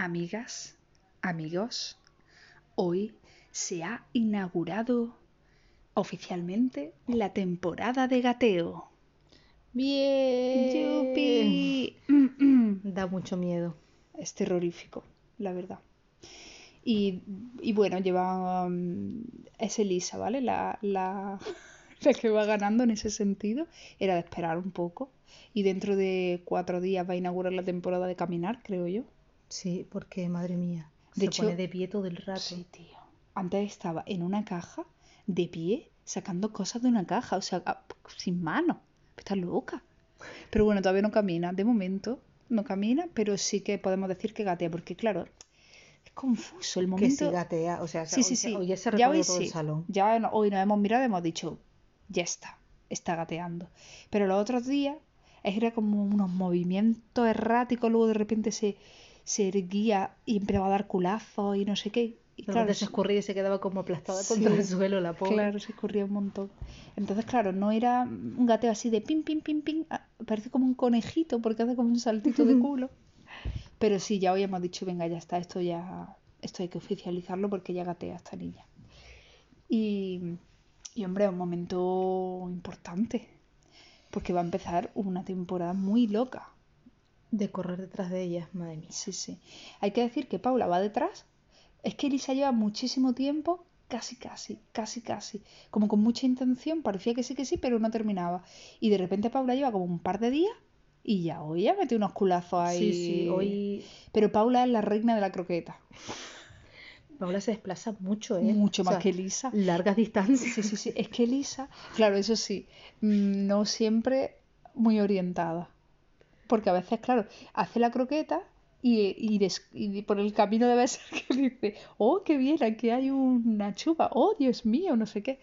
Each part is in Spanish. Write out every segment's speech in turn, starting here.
Amigas, amigos, hoy se ha inaugurado oficialmente la temporada de gateo. Bien. ¡Yupi! Da mucho miedo. Es terrorífico, la verdad. Y, y bueno, lleva. mm, es Elisa, ¿vale? La, la, la que va ganando en ese sentido. Era de esperar un poco. Y dentro de cuatro días va a inaugurar la temporada de caminar, creo yo. Sí, porque madre mía. De se hecho- pone de pie todo el rato. Sí, tío. Antes estaba en una caja, de pie, sacando cosas de una caja, o sea, sin mano. Está loca. Pero bueno, todavía no camina. De momento no camina, pero sí que podemos decir que gatea, porque claro, es confuso el Que momento. sí gatea. O sea, Sí, sí, hoy, sí. hoy ya se Ya hoy todo el sí. salón. Ya no- hoy nos hemos mirado y hemos dicho, ya está, está gateando. Pero los otros días era como unos movimientos erráticos, luego de repente se, se erguía y empezaba a dar culazos y no sé qué. Y De claro, se escurría y se quedaba como aplastada contra el suelo la pobre. Claro, se escurría un montón. Entonces, claro, no era un gateo así de pim, pim, pim, pim. ah, Parece como un conejito porque hace como un saltito de culo. Pero sí, ya hoy hemos dicho, venga, ya está, esto ya, esto hay que oficializarlo porque ya gatea esta niña. Y, y hombre, es un momento importante. Porque va a empezar una temporada muy loca. De correr detrás de ella, madre mía. Sí, sí. Hay que decir que Paula va detrás. Es que Elisa lleva muchísimo tiempo, casi, casi, casi, casi. Como con mucha intención, parecía que sí, que sí, pero no terminaba. Y de repente Paula lleva como un par de días y ya hoy ya metió unos culazos ahí. Sí, sí, hoy Pero Paula es la reina de la croqueta. Paula se desplaza mucho, ¿eh? Mucho O más sea, que Elisa. Largas distancias. Sí, sí, sí. Es que Elisa, claro, eso sí, mm, no siempre muy orientada. Porque a veces, claro, hace la croqueta y, y, des- y por el camino debe ser que dice, oh, qué bien, aquí hay una chupa, oh, Dios mío, no sé qué.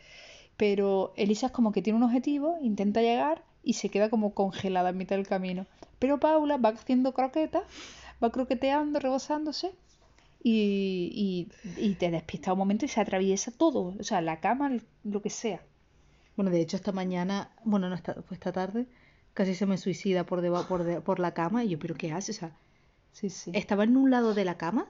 Pero Elisa es como que tiene un objetivo, intenta llegar y se queda como congelada en mitad del camino. Pero Paula va haciendo croquetas, va croqueteando, rebosándose y, y, y te despista un momento y se atraviesa todo, o sea, la cama, lo que sea. Bueno, de hecho, esta mañana, bueno, no, esta, fue esta tarde, casi se me suicida por, deba- por, de- por la cama. Y yo, ¿pero qué hace? O sea, Sí, sí. estaba en un lado de la cama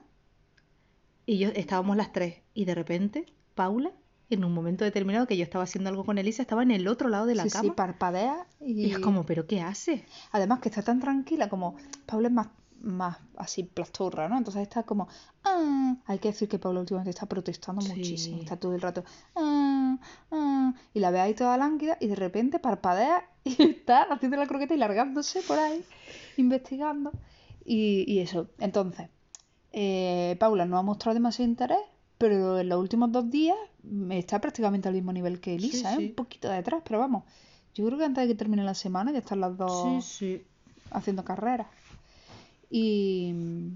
y yo estábamos las tres. Y de repente, Paula, en un momento determinado que yo estaba haciendo algo con Elisa, estaba en el otro lado de la sí, sí, cama. parpadea y... Y es como, ¿pero qué hace? Además que está tan tranquila como... Paula es más, más así plasturra, ¿no? Entonces está como... "Ah". Hay que decir que Paula últimamente está protestando Sí. muchísimo. Está todo el rato... "Ah, ah", y la ve ahí toda lánguida y de repente parpadea y está haciendo la croqueta y largándose por ahí, investigando. Y, y eso. Entonces, eh, Paula no ha mostrado demasiado interés, pero en los últimos dos días está prácticamente al mismo nivel que Sí, Elisa, ¿eh? Un poquito detrás, pero vamos. Yo creo que antes de que termine la semana ya están las dos sí. haciendo carreras. Y,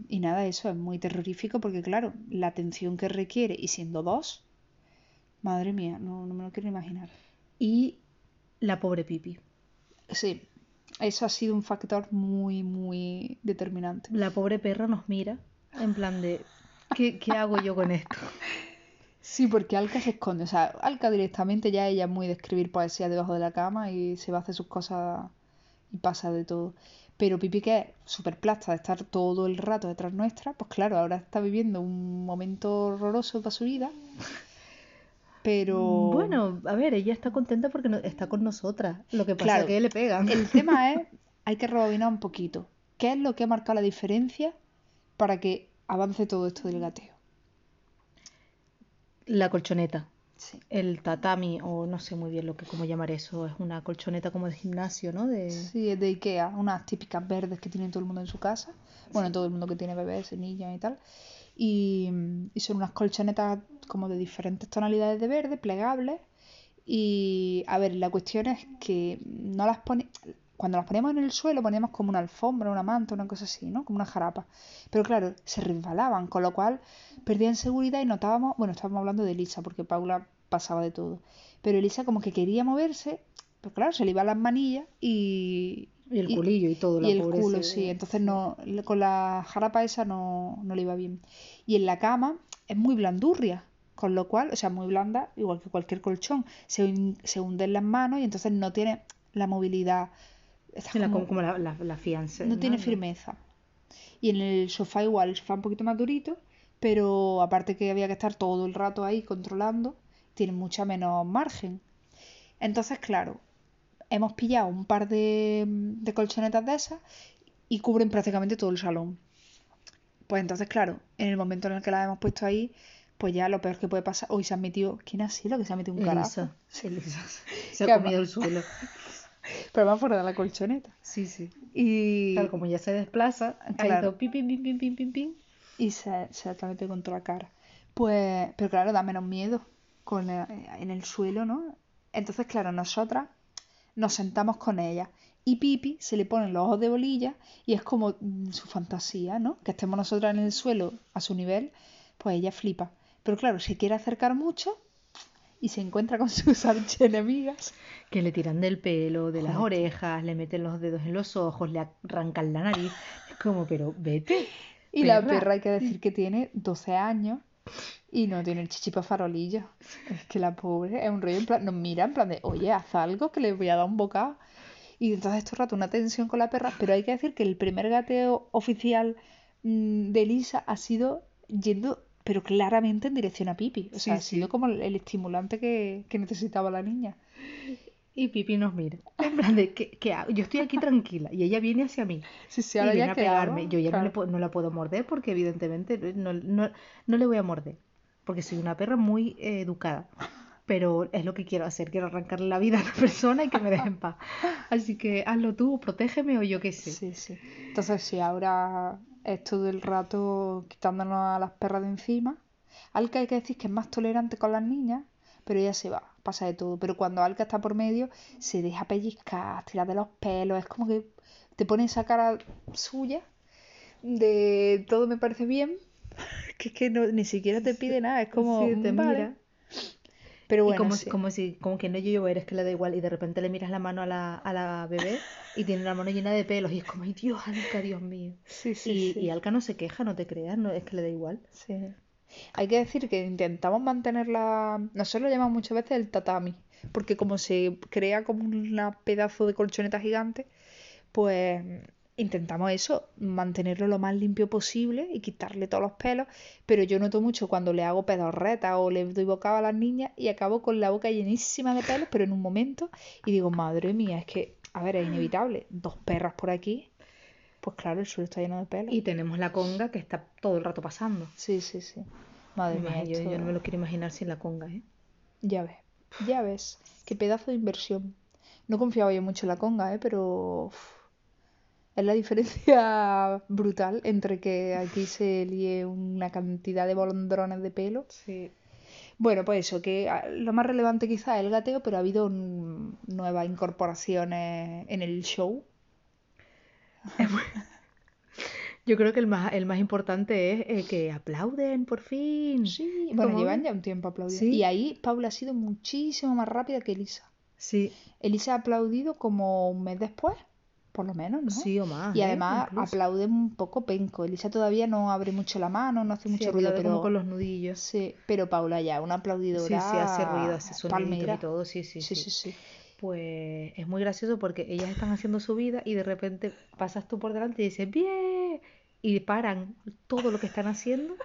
y nada, eso es muy terrorífico porque, claro, la atención que requiere y siendo dos, madre mía, no, no me lo quiero imaginar. Y la pobre Pipi. Sí, eso ha sido un factor muy, muy determinante. La pobre perra nos mira en plan de, ¿qué, qué hago yo con esto? Sí, porque Alka se esconde. O sea, Alka directamente ya ella es muy de escribir poesía debajo de la cama y se va a hacer sus cosas y pasa de todo. Pero Pipi, que es súper plasta de estar todo el rato detrás nuestra, pues claro, ahora está viviendo un momento horroroso para su vida. Pero Bueno, a ver, ella está contenta porque no- está con nosotras. Lo que pasa Claro. es que le pegan. el tema es, hay que rebobinar un poquito. ¿Qué es lo que ha marcado la diferencia para que avance todo esto del gateo? La colchoneta. Sí. El tatami, o no sé muy bien lo que cómo llamar eso, es una colchoneta como de gimnasio, ¿no? De... Sí, es de Ikea, unas típicas verdes que tiene todo el mundo en su casa. Bueno, todo el mundo que tiene bebés, niños y tal. Y, y son unas colchonetas como de diferentes tonalidades de verde, plegables. Y a ver, la cuestión es que no las pone. Cuando las poníamos en el suelo poníamos como una alfombra, una manta, una cosa así, ¿no? Como una jarapa. Pero claro, se resbalaban, con lo cual perdían seguridad y notábamos, bueno, estábamos hablando de Elisa, porque Paula pasaba de todo. Pero Elisa como que quería moverse, pero claro, se le iban las manillas y, Y el culillo y todo, la y el pobre culo, sí. Entonces no, con la jarapa esa no, no le iba bien. Y en la cama es muy blandurria, con lo cual, o sea, muy blanda, igual que cualquier colchón. Se, se hunde en las manos y entonces no tiene la movilidad. Está Sí, la- como- la, la, la fianza. no tiene firmeza. Y en el sofá igual, el sofá un poquito más durito, pero aparte que había que estar todo el rato ahí controlando, tiene mucha menos margen. Entonces, claro, hemos pillado un par de, de colchonetas de esas y cubren prácticamente todo el salón. Pues entonces, claro, en el momento en el que las hemos puesto ahí, pues ya lo peor que puede pasar. Hoy se ha metido. ¿Quién ha sido que se ha metido un carajo? Elisa. Elisa. Se ha comido el suelo. Pero más fuera de la colchoneta. Sí, sí. Y, Claro, como ya se desplaza, ha Claro. ido pim, pim, pim, pim, pim, pim, pim. y se, se la metido contra la cara. Pues, pero claro, da menos miedo con el- en el suelo, ¿no? Entonces, claro, nosotras nos sentamos con ella. Y Pipi se le ponen los ojos de bolilla y es como su fantasía, ¿no? Que estemos nosotras en el suelo a su nivel, pues ella flipa. Pero claro, se quiere acercar mucho y se encuentra con sus archienemigas. Que le tiran del pelo, de las Joder. orejas, le meten los dedos en los ojos, le arrancan la nariz. Es como, pero vete. Y la perra. hay que decir que tiene 12 años y no tiene el chichipa farolillo. Es que la pobre es un rollo en plan, nos mira en plan de, oye, haz algo que le voy a dar un bocado. Y entonces todo el rato una tensión con la perra, pero hay que decir que el primer gateo oficial mm, de Elisa ha sido yendo, pero claramente en dirección a Pipi. O sea, Sí, ha sido sí. como el, estimulante que, que necesitaba la niña. Y Pipi nos mira. En plan de, ¿qué, qué hago? Yo estoy aquí tranquila y ella viene hacia mí. Sí, sí, y ahora viene ya a pegarme. hago, Yo ya no, le claro. no la puedo morder porque evidentemente no, no, no le voy a morder. Porque soy una perra muy eh, educada. Pero es lo que quiero hacer. Quiero arrancarle la vida a la persona y que me deje en paz. Así que hazlo tú, protégeme o yo qué sé. Sí, sí. Entonces, sí, ahora es todo el rato quitándonos a las perras de encima. Alka hay que decir que es más tolerante con las niñas, pero ella se va, pasa de todo. Pero cuando Alka está por medio, se deja pellizcar, tirar de los pelos, es como que te pone esa cara suya de todo me parece bien, que es que no, ni siquiera te pide nada, es como, Sí, te "Vale". mira. Pero Y bueno, como, sí. si- como si, como que no yo eres que le da igual y de repente le miras la mano a la, a la bebé y tiene la mano llena de pelos y es como, ay Dios, Alka, Dios mío. Sí, sí, Y, sí. y Alka no se queja, no te creas, no es que le da igual. Sí. Hay que decir que intentamos mantenerla. Nosotros lo llamamos muchas veces el tatami, porque como se crea como un pedazo de colchoneta gigante, pues intentamos eso, mantenerlo lo más limpio posible y quitarle todos los pelos. Pero yo noto mucho cuando le hago pedorretas o le doy bocado a las niñas y acabo con la boca llenísima de pelos, pero en un momento, y digo, madre mía, es que, a ver, es inevitable. Dos perras por aquí, pues claro, el suelo está lleno de pelos. Y tenemos la conga que está todo el rato pasando. Sí, sí, sí. Madre mía, yo, no me lo quiero imaginar sin la conga, ¿eh? Ya ves, ya ves. Qué pedazo de inversión. No confiaba yo mucho en la conga, ¿eh? Pero uf, es la diferencia brutal entre que aquí se líe una cantidad de bolondrones de pelo. Sí. Bueno, pues eso, que ah, lo más relevante quizá es el gateo, pero ha habido nuevas incorporaciones en el show. Yo creo que el más, el más importante es eh, que aplauden por fin. Sí, bueno, llevan ya un tiempo aplaudiendo. Sí. Y ahí Paula ha sido muchísimo más rápida que Elisa. Sí, Elisa ha aplaudido como un mes después, por lo menos, ¿no? sí o más. Y ¿eh? además Incluso. aplaude un poco penco. Elisa todavía no abre mucho la mano, no hace Sí, mucho ruido, aplaude como pero con los nudillos. sí, pero Paula ya, una Sí, aplaudidora sí, hace ruido, hace palmera. y todo, sí, sí, Sí, sí. sí, sí. Pues es muy gracioso porque ellas están haciendo su vida y de repente pasas tú por delante y dices, ¡bien! Y paran todo lo que están haciendo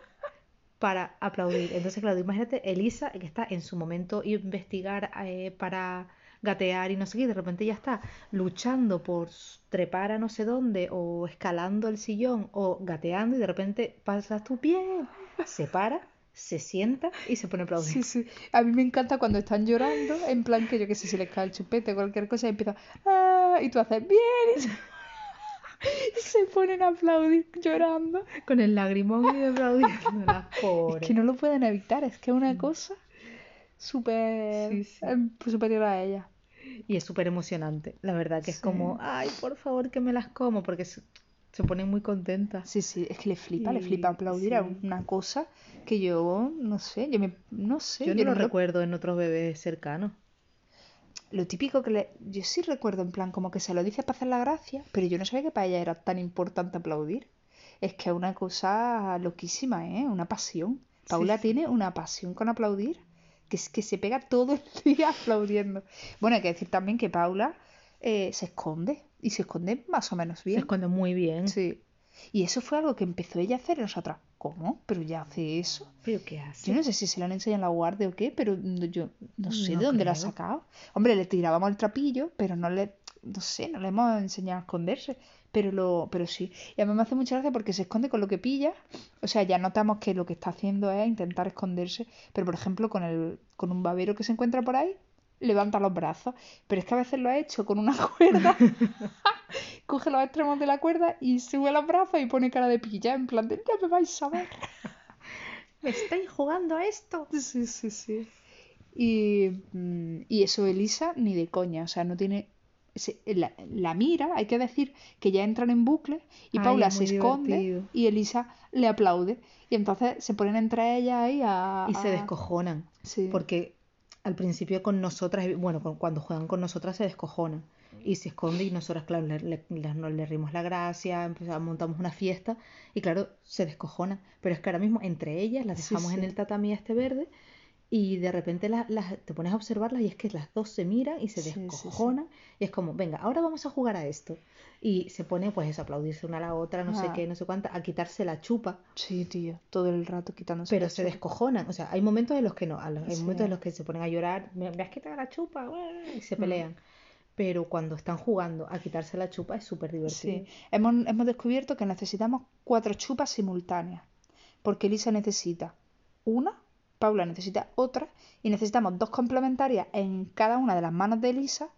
para aplaudir. Entonces, claro, imagínate Elisa, que está en su momento investigar eh, para gatear y no sé qué, y de repente ya está luchando por trepar a no sé dónde, o escalando el sillón, o gateando, y de repente pasas tú, ¡bien! Se para, se sienta y se pone a aplaudir. Sí, sí. A mí me encanta cuando están llorando, en plan que yo que sé, se les cae el chupete o cualquier cosa y empieza ¡ah! y tú haces bien y se, y se ponen a aplaudir llorando. Con el lagrimón y aplaudiendo las Es pobres. que no lo pueden evitar, es que es una cosa súper Sí, sí. em, superior a ella. Y es súper emocionante. La verdad que es como, ay, por favor que me las como, porque se, se ponen muy contentas. Sí, sí, es que le flipa, le flipa aplaudir a sí. una cosa que yo no sé, yo me, no sé, Yo no yo lo no lo- recuerdo en otros bebés cercanos. lo típico que le, yo sí recuerdo en plan como que se lo dice para hacer la gracia, pero yo no sabía que para ella era tan importante aplaudir. Es que es una cosa loquísima, ¿eh? Una pasión. Paula sí. tiene una pasión con aplaudir, que es que se pega todo el día aplaudiendo. Bueno, hay que decir también que Paula eh, se esconde, y se esconde más o menos Se bien. esconde muy bien. Sí. Y eso fue algo que empezó ella a hacer nosotras, ¿cómo? ¿Pero ya hace eso? ¿Pero qué hace? Yo no sé si se lo han enseñado en la guardia o qué, pero yo no sé No de dónde lo ha sacado. Hombre, le tirábamos el trapillo, pero no le, no sé, no le hemos enseñado a esconderse. Pero lo, pero sí. Y a mí me hace mucha gracia porque se esconde con lo que pilla. O sea, ya notamos que lo que está haciendo es intentar esconderse. Pero por ejemplo, con el, con un babero que se encuentra por ahí, levanta los brazos. Pero es que a veces lo ha hecho con una cuerda. Coge los extremos de la cuerda y sube los brazos y pone cara de pilla. En plan de, ya me vais a ver. ¿Me estáis jugando a esto? Sí, sí, sí. Y, mm, y eso Elisa ni de coña, o sea, no tiene... se- la, la mira, hay que decir que ya entran en bucle y Ay, Paula es se esconde divertido. y Elisa le aplaude. Y entonces se ponen entre ellas ahí a... Y se descojonan. Sí. Porque al principio con nosotras, bueno, cuando juegan con nosotras se descojonan. Y se esconde y nosotras, claro, le, le, le- nos le rimos la gracia, empezamos, montamos una fiesta y claro, se descojonan. Pero es que ahora mismo entre ellas las Sí, dejamos en el tatami este verde y de repente las, las- te pones a observarlas y es que las dos se miran y se Sí, sí, sí. descojonan y es como, venga, ahora vamos a jugar a esto. Y se pone pues eso, a aplaudirse una a la otra, no sé Ah. qué, no sé cuánta, a quitarse la chupa. Sí, tío, todo el rato quitándose Pero la se chupa. descojonan, o sea, hay momentos en los que no, hay momentos en los que se ponen a llorar, me, me has quitado la chupa, y se Mm. pelean. Pero cuando están jugando a quitarse la chupa es súper divertido. Sí, hemos, hemos descubierto que necesitamos cuatro chupas simultáneas, porque Elisa necesita una, Paula necesita otra, y necesitamos dos complementarias en cada una de las manos de Elisa,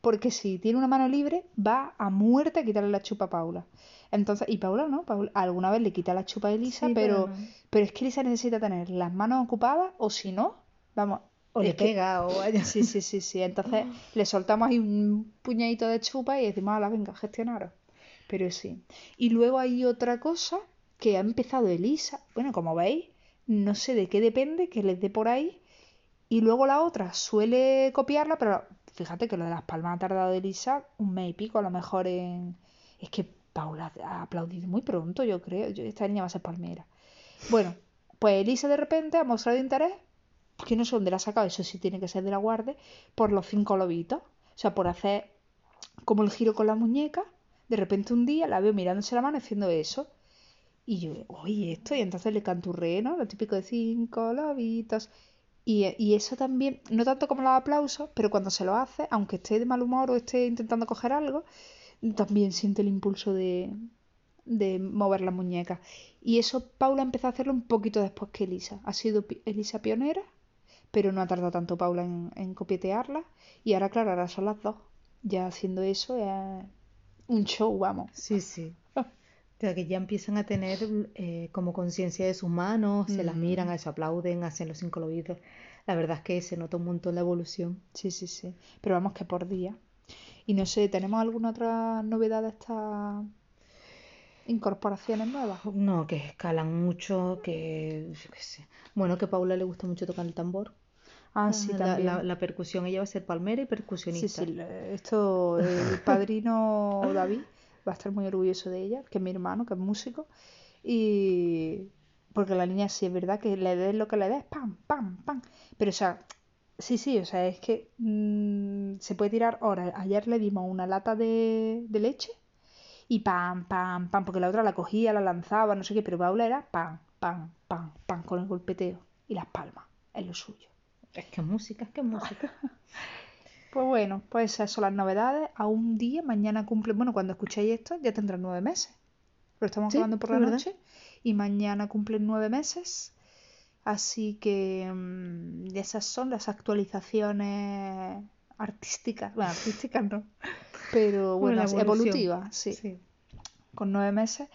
porque si tiene una mano libre, va a muerte a quitarle la chupa a Paula. Entonces, y Paula no, Paula alguna vez le quita la chupa a Elisa, Sí, pero, pero es que Elisa necesita tener las manos ocupadas, o si no, vamos, O le que- pega o vaya. Sí, sí, sí, sí. Entonces le soltamos ahí un puñadito de chupa y decimos, la venga, gestionaros. Pero sí. Y luego hay otra cosa que ha empezado Elisa. Bueno, como veis, no sé de qué depende, que les dé por ahí. Y luego la otra suele copiarla, pero fíjate que lo de las palmas ha tardado Elisa un mes y pico, a lo mejor en... Es que Paula ha aplaudido muy pronto, yo creo. Esta niña va a ser palmera. Bueno, pues Elisa de repente ha mostrado interés que no sé dónde la ha sacado, eso sí tiene que ser de la guardia, por los cinco lobitos. O sea, por hacer como el giro con la muñeca. De repente un día la veo mirándose la mano haciendo eso. Y yo, oye, esto, y entonces le canturré, ¿no? Lo típico de cinco lobitos. Y, y eso también, no tanto como los aplausos, pero cuando se lo hace, aunque esté de mal humor o esté intentando coger algo, también siente el impulso de, de mover la muñeca. Y eso Paula empezó a hacerlo un poquito después que Elisa. Ha sido Elisa pionera, pero no ha tardado tanto Paula en, en. Y ahora, claro, ahora son las dos. Ya haciendo eso es un show, vamos. Sí, sí. Sea, que ya empiezan a tener eh, como conciencia de sus manos, se las miran, se aplauden, hacen los cinco lobitos. La verdad es que se nota un montón la evolución. Sí, sí, sí. Pero vamos que por día. Y no sé, ¿tenemos alguna otra novedad de estas incorporaciones nuevas? No, que escalan mucho, que yo qué sé. Bueno, que a Paula le gusta mucho tocar el tambor. Ah, sí, la, también. la- la percusión, ella va a ser palmera y Sí, percusionista. sí, le- esto, el padrino David va a estar muy orgulloso de ella, que es mi hermano, que es músico, y porque la niña sí es verdad que le des lo que le des, pam, pam, pam, pero o sea, sí, sí, o sea, es que mm, se puede tirar horas. Ayer le dimos una lata de, de leche y pam, pam, pam, porque la otra la cogía, la lanzaba, no sé qué, pero Paula era pam, pam, pam, pam, con el golpeteo y las palmas, es lo suyo. Es que música, es que música. Pues bueno, pues esas son las novedades. A un día, mañana cumple, bueno, cuando escuchéis esto ya tendrán nueve meses. Lo estamos Sí, grabando por la verdad. noche y mañana cumplen nueve meses. Así que mm, esas son las actualizaciones artísticas. Bueno, artísticas no, pero Bueno, evolutivas, sí. Sí. Con nueve meses,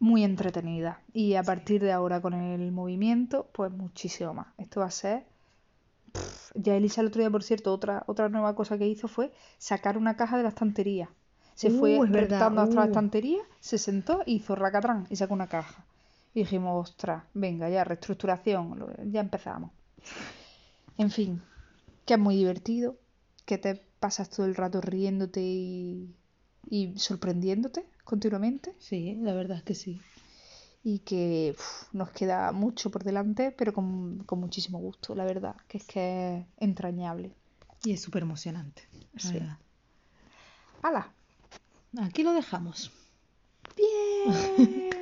muy entretenida. Y a partir de ahora con el movimiento, pues muchísimo más. Esto va a ser Pff, Ya Elisa el otro día, por cierto, otra, otra nueva cosa que hizo fue sacar una caja de la estantería. Se Uh, fue reptando hasta la uh. estantería, se sentó y hizo racatrán y sacó una caja. Y dijimos, ostras, venga, ya, reestructuración, ya empezamos. En fin, que es muy divertido, que te pasas todo el rato riéndote y, y sorprendiéndote continuamente Sí, la verdad es que sí. Y que uf, nos queda mucho por delante, pero con, con muchísimo gusto, la verdad, que es que es entrañable. Y es súper emocionante. Sí. ¡Hala! Aquí lo dejamos. ¡Bien!